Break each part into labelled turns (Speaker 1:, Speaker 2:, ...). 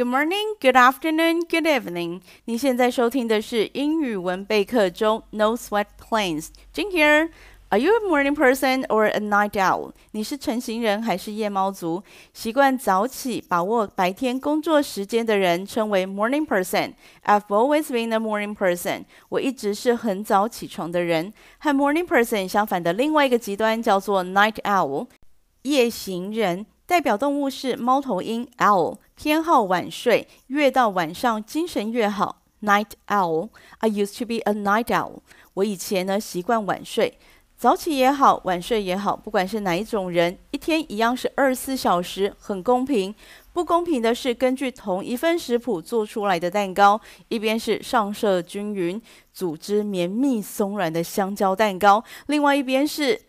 Speaker 1: Good morning, good afternoon, good evening。你现在收听的是英语文备课中 No Sweat Plains。Jing here. Are you a morning person or a night owl？你是晨型人还是夜猫族？习惯早起、把握白天工作时间的人称为 morning person。I've always been a morning person。我一直是很早起床的人。和 morning person 相反的另外一个极端叫做 night owl，夜行人。代表动物是猫头鹰 owl， 偏好晚睡，越到晚上精神越好。Night owl。I used to be a night owl。我以前呢习惯晚睡，早起也好，晚睡也好，不管是哪一种人，一天一样是二十四小时，很公平。不公平的是，根据同一份食谱做出来的蛋糕，一边是上色均匀、组织绵密松软的香蕉蛋糕，另外一边是。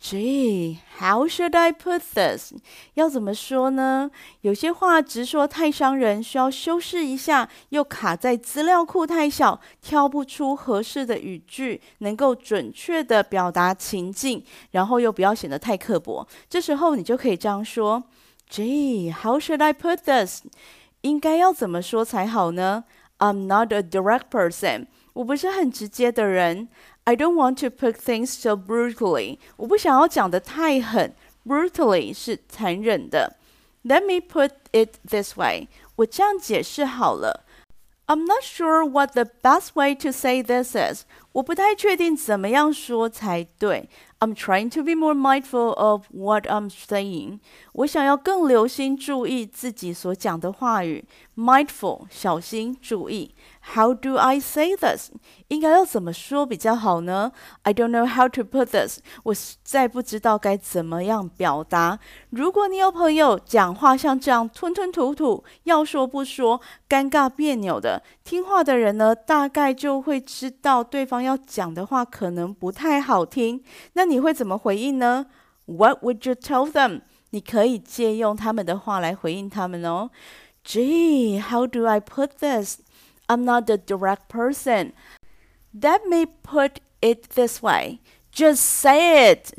Speaker 1: Gee, how should I put this？要怎么说呢？有些话直说太伤人，需要修饰一下，又卡在资料库太小，挑不出合适的语句，能够准确地表达情境，然后又不要显得太刻薄。这时候你就可以这样说：Gee, how should I put this？应该要怎么说才好呢？I'm not a direct person。我不是很直接的人。I don't want to put things so brutally。我不想要讲得太狠。Brutally 是残忍的。Let me put it this way。我这样解释好了。I'm not sure what the best way to say this is。 我不太确定怎么样说才对。I'm trying to be more mindful of what I'm saying。我想要更留心注意自己所讲的话语。Mindful，小心注意。How do I say this？应该要怎么说比较好呢？I don't know how to put this。我实在不知道该怎么样表达。如果你有朋友讲话像这样吞吞吐吐，要说不说，尴尬别扭的，听话的人呢，大概就会知道对方要讲的话可能不太好听。那你会怎么回应呢？What would you tell them？你可以借用他们的话来回应他们哦。Gee, how do I put this? I'm not a direct person. Let me put it this way. Just say it.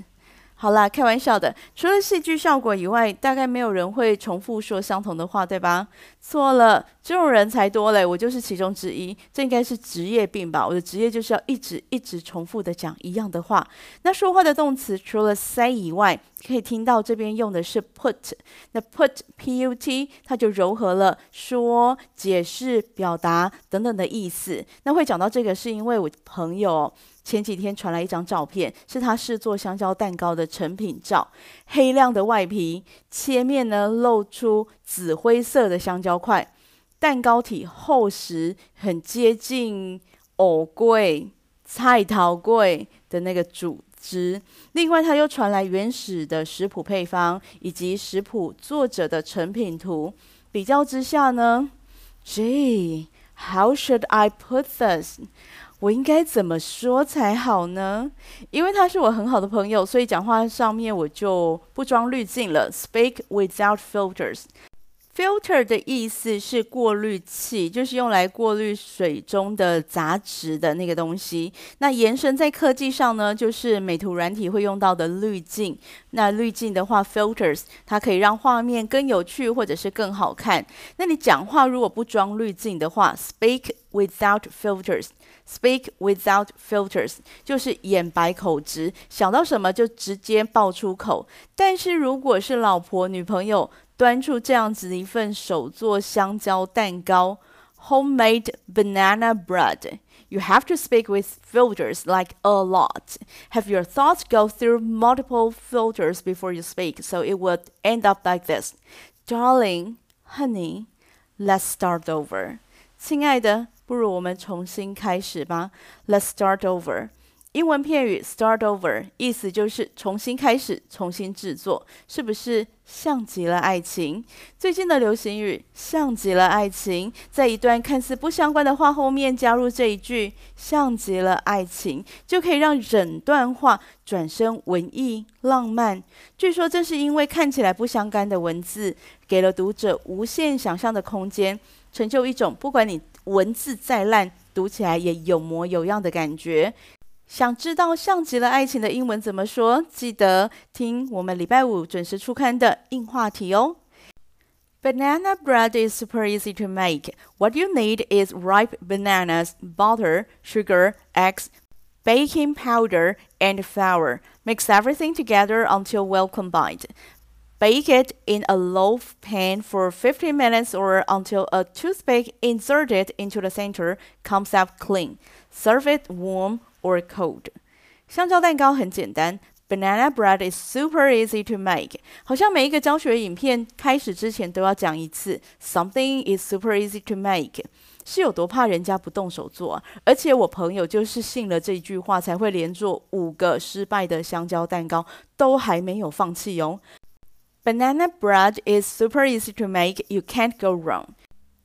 Speaker 1: 好啦，开玩笑的。除了戏剧效果以外，大概没有人会重复说相同的话，对吧？ 错了，这种人才多嘞。我就是其中之一。这应该是职业病吧？我的职业就是要一直一直重复的讲一样的话。那说话的动词除了 say 以外，可以听到这边用的是 put。那 put p u t 它就柔和了说、解释、表达等等的意思。那会讲到这个，是因为我朋友。前几天传来一张照片，是他试做香蕉蛋糕的成品照。黑亮的外皮，切面呢露出紫灰色的香蕉快，蛋糕体厚实，很接近藕桂、菜桃桂的那个组织。另外，他又传来原始的食谱配方以及食谱作者的成品图。比较之下呢，Gee, how should I put this？我应该怎么说才好呢？因为他是我很好的朋友，所以讲话上面我就不装滤镜了。Speak without filters。Filter 的意思是过滤器，就是用来过滤水中的杂质的那个东西。那延伸在科技上呢，就是美图软体会用到的滤镜。那滤镜的话，filters，它可以让画面更有趣或者是更好看。那你讲话如果不装滤镜的话，speak without filters。Speak without filters，就是眼白口直，想到什么就直接爆出口。但是如果是老婆、女朋友，端出这样子的一份手做香蕉蛋糕，homemade banana bread，you have to speak with filters like a lot. Have your thoughts go through multiple filters before you speak, so it would end up like this. Darling, honey, let's start over. 亲爱的， 不如我们重新开始吧。Let's start over. 英文片语 start over 意思就是重新开始、重新制作，是不是像极了爱情？最近的流行语像极了爱情，在一段看似不相关的话后面加入这一句像极了爱情，就可以让整段话转身文艺浪漫。据说这是因为看起来不相干的文字，给了读者无限想象的空间，成就一种不管你文字再烂，读起来也有模有样的感觉。想知道像极了爱情的英文怎么说？记得听我们礼拜五准时出刊的硬话题哦。Banana bread is super easy to make. What you need is ripe bananas, butter, sugar, eggs, baking powder, and flour. Mix everything together until well combined. Bake it in a loaf pan for 15 minutes or until a toothpick inserted into the center comes out clean. Serve it warm or cold. 香蕉蛋糕很简单。Banana bread is super easy to make。好像每一个教学影片开始之前都要讲一次，Something is super easy to make，是有多怕人家不动手做啊？而且我朋友就是信了这句话，才会连做五个失败的香蕉蛋糕，都还没有放弃哦。 Banana bread is super easy to make. You can't go wrong。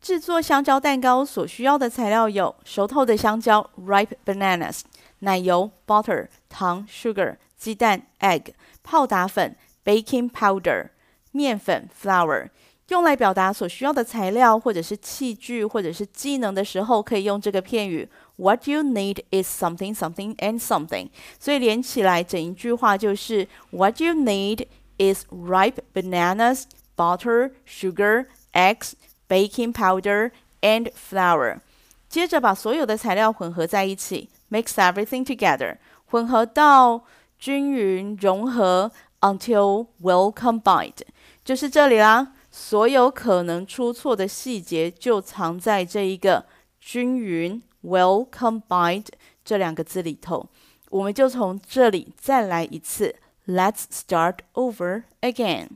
Speaker 1: 制作香蕉蛋糕所需要的材料有熟透的香蕉 （ripe bananas）、奶油 （butter）、糖 （sugar）。鸡蛋 egg、泡打粉 baking powder、面粉 flour，用来表达所需要的材料或者是器具或者是技能的时候，可以用这个片语。What you need is something, something, and something。所以连起来整一句话就是 What you need is ripe bananas, butter, sugar, eggs, baking powder, and flour。接着把所有的材料混合在一起，mix everything together，混合到。均匀融合，until well combined，就是这里啦。所有可能出错的细节就藏在这一个均匀 well combined 这两个字里头。我们就从这里再来一次。 Let's start over again。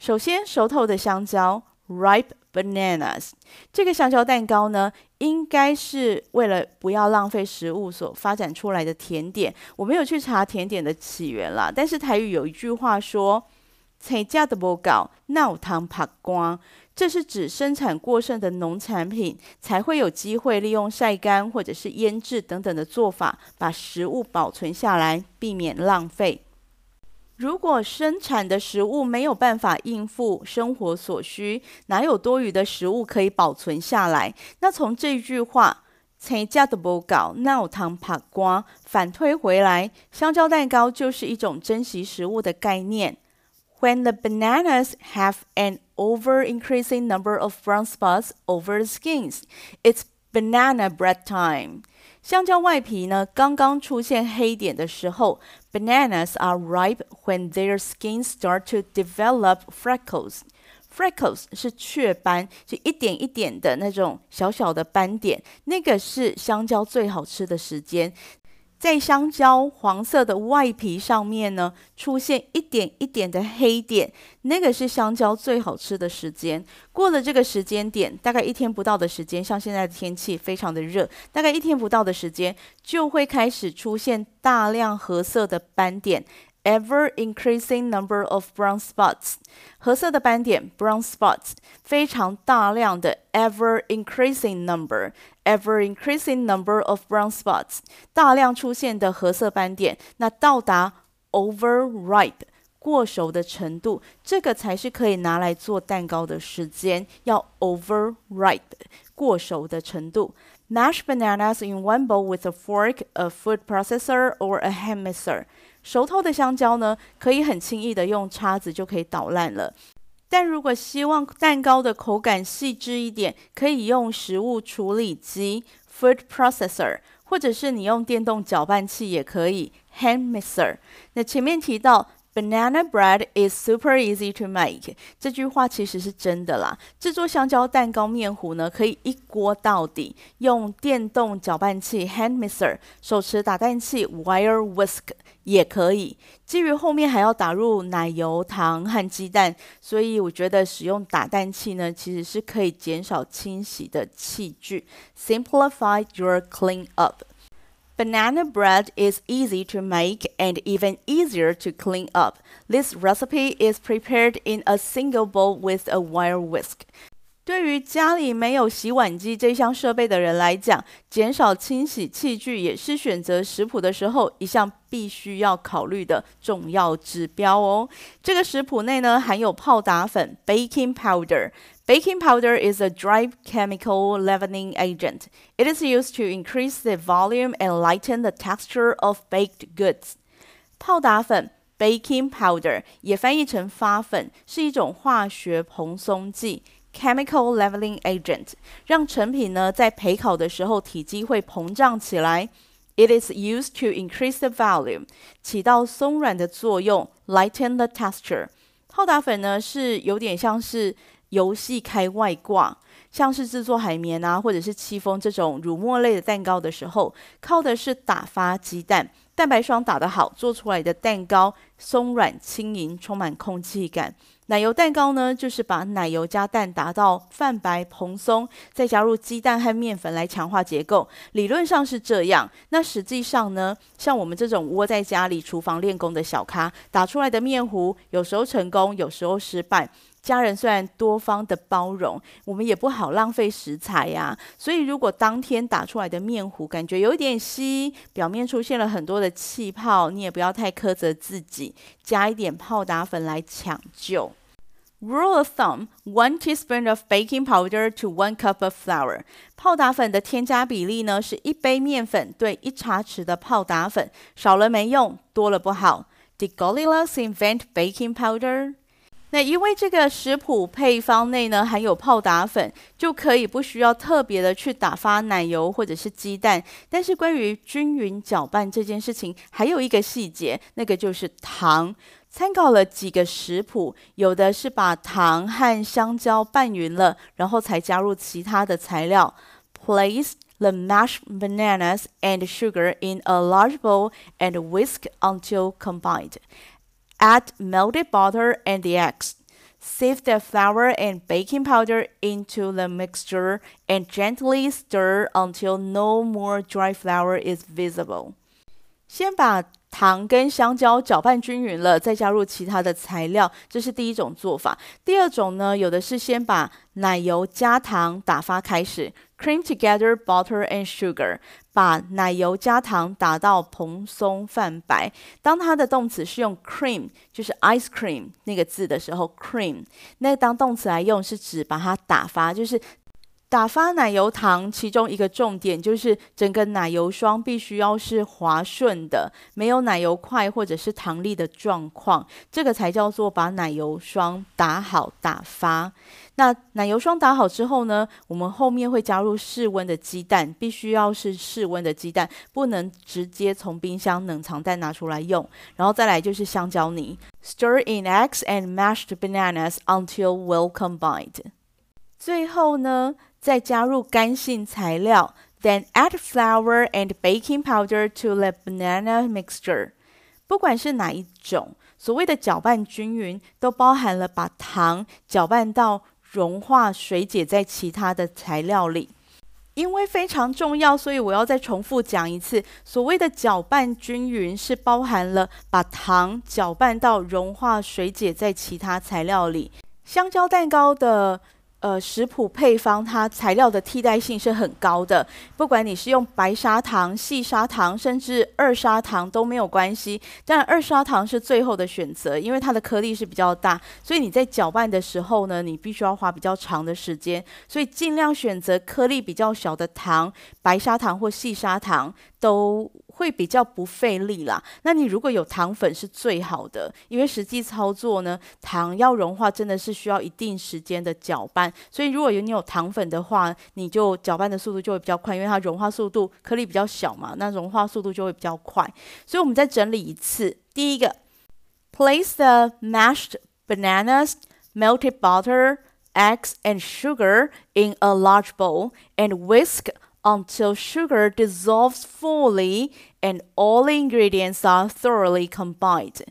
Speaker 1: 首先，熟透的香蕉，ripe bananas。这个香蕉蛋糕呢，应该是为了不要浪费食物所发展出来的甜点。我没有去查甜点的起源啦，但是台语有一句话说：“菜价的不高，闹汤怕光。”这是指生产过剩的农产品才会有机会利用晒干或者是腌制等等的做法，把食物保存下来，避免浪费。如果生产的食物没有办法应付生活所需，哪有多余的食物可以保存下来？那从这句话“菜价都不高，闹汤怕瓜”反推回来，香蕉蛋糕就是一种珍惜食物的概念。When the bananas have an over-increasing number of brown spots over the skins, it's banana bread time. 香蕉外皮呢，刚刚出现黑点的时候，bananas are ripe when their skin start to develop freckles. Freckles 是雀斑，是一点一点的那种小小的斑点，那个是香蕉最好吃的时间。在香蕉黄色的外皮上面呢，出现一点一点的黑点，那个是香蕉最好吃的时间。过了这个时间点，大概一天不到的时间，像现在的天气非常的热，大概一天不到的时间，就会开始出现大量褐色的斑点。Ever increasing number of brown spots，褐色的斑点 brown spots，非常大量的 ever increasing number，ever increasing number of brown spots，大量出现的褐色斑点，那到达 overripe 过熟的程度，这个才是可以拿来做蛋糕的时间，要 overripe 过熟的程度。Mash bananas in one bowl with a fork, a food processor or a hand mixer。 熟透的香蕉呢，可以很轻易的用叉子就可以捣烂了。但如果希望蛋糕的口感细致一点，可以用食物处理机 （food processor），或者是你用电动搅拌器也可以 （hand mixer）。那前面提到。Banana bread is super easy to make。这句话其实是真的啦。制作香蕉蛋糕面糊呢，可以一锅到底，用电动搅拌器 （hand mixer）、手持打蛋器 （wire whisk） 也可以。基于后面还要打入奶油、糖和鸡蛋，所以我觉得使用打蛋器呢，其实是可以减少清洗的器具。Simplify your clean up。Banana bread is easy to make and even easier to clean up. This recipe is prepared in a single bowl with a wire whisk. 对于家里没有洗碗机这项设备的人来讲，减少清洗器具也是选择食谱的时候一项必须要考虑的重要指标哦。这个食谱内呢，含有泡打粉 （baking powder）。 Baking powder is a dry chemical leavening agent. It is used to increase the volume and lighten the texture of baked goods. 泡打粉 baking powder 也翻译成发粉，是一种化学蓬松剂 （chemical leveling agent），让成品呢在焙烤的时候体积会膨胀起来。It is used to increase the volume，起到松软的作用，lighten the texture。泡打粉呢是有点像是 游戏开外挂，像是制作海绵啊或者是戚风这种乳沫类的蛋糕的时候，靠的是打发鸡蛋。蛋白霜打得好，做出来的蛋糕松软轻盈，充满空气感。奶油蛋糕呢，就是把奶油加蛋打到泛白蓬松，再加入鸡蛋和面粉来强化结构。理论上是这样，那实际上呢，像我们这种窝在家里厨房练功的小咖，打出来的面糊有时候成功，有时候失败。家人虽然多方的包容，我们也不好浪费食材呀。所以，如果当天打出来的面糊感觉有一点稀，表面出现了很多的气泡，你也不要太苛责自己，加一点泡打粉来抢救。Rule of thumb: one teaspoon of baking powder to one cup of flour。泡打粉的添加比例呢，是一杯面粉对一茶匙的泡打粉，少了没用，多了不好。Did Goldilocks invent baking powder? 那因为这个食谱配方内呢含有泡打粉，就可以不需要特别的去打发奶油或者是鸡蛋。但是关于均匀搅拌这件事情，还有一个细节，那个就是糖。参考了几个食谱，有的是把糖和香蕉拌匀了，然后才加入其他的材料。Place the mashed bananas and sugar in a large bowl and whisk until combined. Add melted butter and the eggs. Sift the flour and baking powder into the mixture and gently stir until no more dry flour is visible. 先把糖跟香蕉搅拌均匀了，再加入其他的材料，这是第一种做法。第二种呢，有的是先把奶油加糖打发开始，cream together butter and sugar，把奶油加糖打到蓬松泛白。当它的动词是用 cream，就是 ice cream 那个字的时候，cream，那当动词来用是指把它打发，就是。打发奶油糖，其中一个重点就是整个奶油霜必须要是滑顺的，没有奶油块或者是糖粒的状况，这个才叫做把奶油霜打好打发。那奶油霜打好之后呢，我们后面会加入室温的鸡蛋，必须要是室温的鸡蛋，不能直接从冰箱冷藏袋拿出来用。然后再来就是香蕉泥，Stir in eggs and mashed bananas until well combined。最后呢，再加入干性材料，then add flour and baking powder to the banana mixture。不管是哪一种，所谓的搅拌均匀，都包含了把糖搅拌到融化水解在其他的材料里。因为非常重要，所以我要再重复讲一次。所谓的搅拌均匀，是包含了把糖搅拌到融化水解在其他材料里。香蕉蛋糕的。呃，食谱配方它材料的替代性是很高的，不管你是用白砂糖、细砂糖，甚至二砂糖都没有关系。但二砂糖是最后的选择，因为它的颗粒是比较大，所以你在搅拌的时候呢，你必须要花比较长的时间，所以尽量选择颗粒比较小的糖，白砂糖或细砂糖都。会比较不费力啦。那你如果有糖粉是最好的，因为实际操作呢，糖要融化真的是需要一定时间的搅拌。所以如果有你有糖粉的话，你就搅拌的速度就会比较快，因为它融化速度颗粒比较小嘛，那融化速度就会比较快。所以我们再整理一次，第一个，place the mashed bananas, melted butter, eggs and sugar in a large bowl and whisk until sugar dissolves fully and all ingredients are thoroughly combined。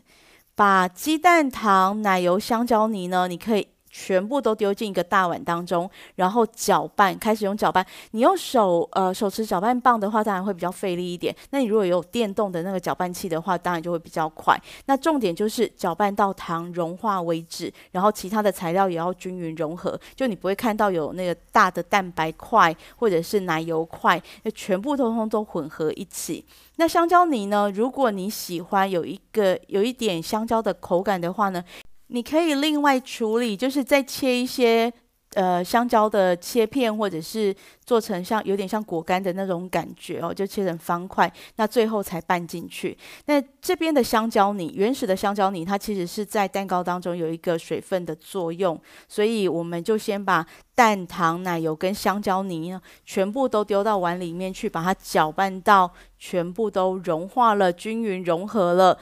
Speaker 1: 把鸡蛋、糖、奶油、香蕉泥呢，你可以。 全部都丢进一个大碗当中，然后搅拌，开始用搅拌。你用手呃手持搅拌棒的话，当然会比较费力一点。那你如果有电动的那个搅拌器的话，当然就会比较快。那重点就是搅拌到糖融化为止，然后其他的材料也要均匀融合。就你不会看到有那个大的蛋白块或者是奶油块，那全部通通都混合一起。那香蕉泥呢？如果你喜欢有一个有一点香蕉的口感的话呢？你可以另外处理，就是再切一些呃，香蕉的切片，或者是做成像有点像果干的那种感觉哦，就切成方块，那最后才拌进去。那这边的香蕉泥，原始的香蕉泥，它其实是在蛋糕当中有一个水分的作用，所以我们就先把蛋糖、奶油跟香蕉泥呢，全部都丢到碗里面去，把它搅拌到全部都融化了、均匀融合了，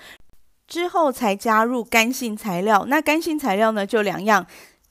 Speaker 1: 之后才加入干性材料。那干性材料呢，就两样，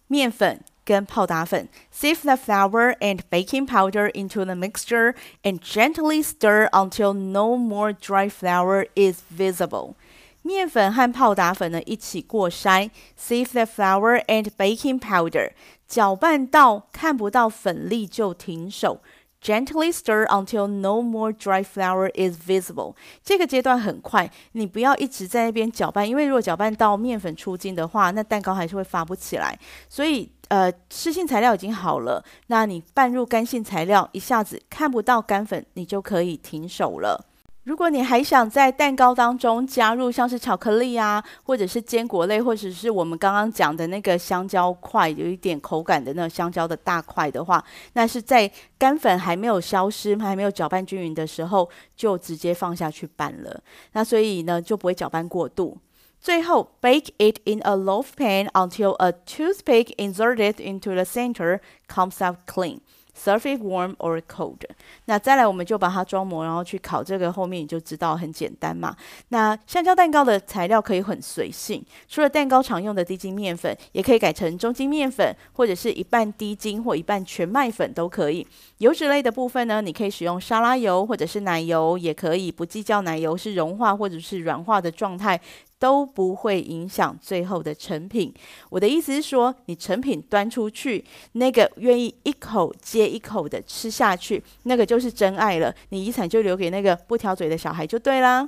Speaker 1: 面粉。跟泡打粉，sift the flour and baking powder into the mixture and gently stir until no more dry flour is visible。面粉和泡打粉呢一起过筛，sift the flour and baking powder，搅拌到看不到粉粒就停手。Gently stir until no more dry flour is visible。这个阶段很快，你不要一直在那边搅拌，因为如果搅拌到面粉出筋的话，那蛋糕还是会发不起来。所以，呃，湿性材料已经好了，那你拌入干性材料，一下子看不到干粉，你就可以停手了。如果你还想在蛋糕当中加入像是巧克力啊，或者是坚果类，或者是我们刚刚讲的那个香蕉块，有一点口感的那个香蕉的大块的话，那是在干粉还没有消失、还没有搅拌均匀的时候，就直接放下去拌了。那所以呢，就不会搅拌过度。最后，bake it in a loaf pan until a toothpick inserted into the center comes out clean. Surface warm or cold。那再来，我们就把它装模，然后去烤。这个后面你就知道很简单嘛。那香蕉蛋糕的材料可以很随性，除了蛋糕常用的低筋面粉，也可以改成中筋面粉，或者是一半低筋或一半全麦粉都可以。油脂类的部分呢，你可以使用沙拉油或者是奶油，也可以不计较奶油是融化或者是软化的状态。都不会影响最后的成品。我的意思是说，你成品端出去，那个愿意一口接一口的吃下去，那个就是真爱了。你遗产就留给那个不挑嘴的小孩就对啦。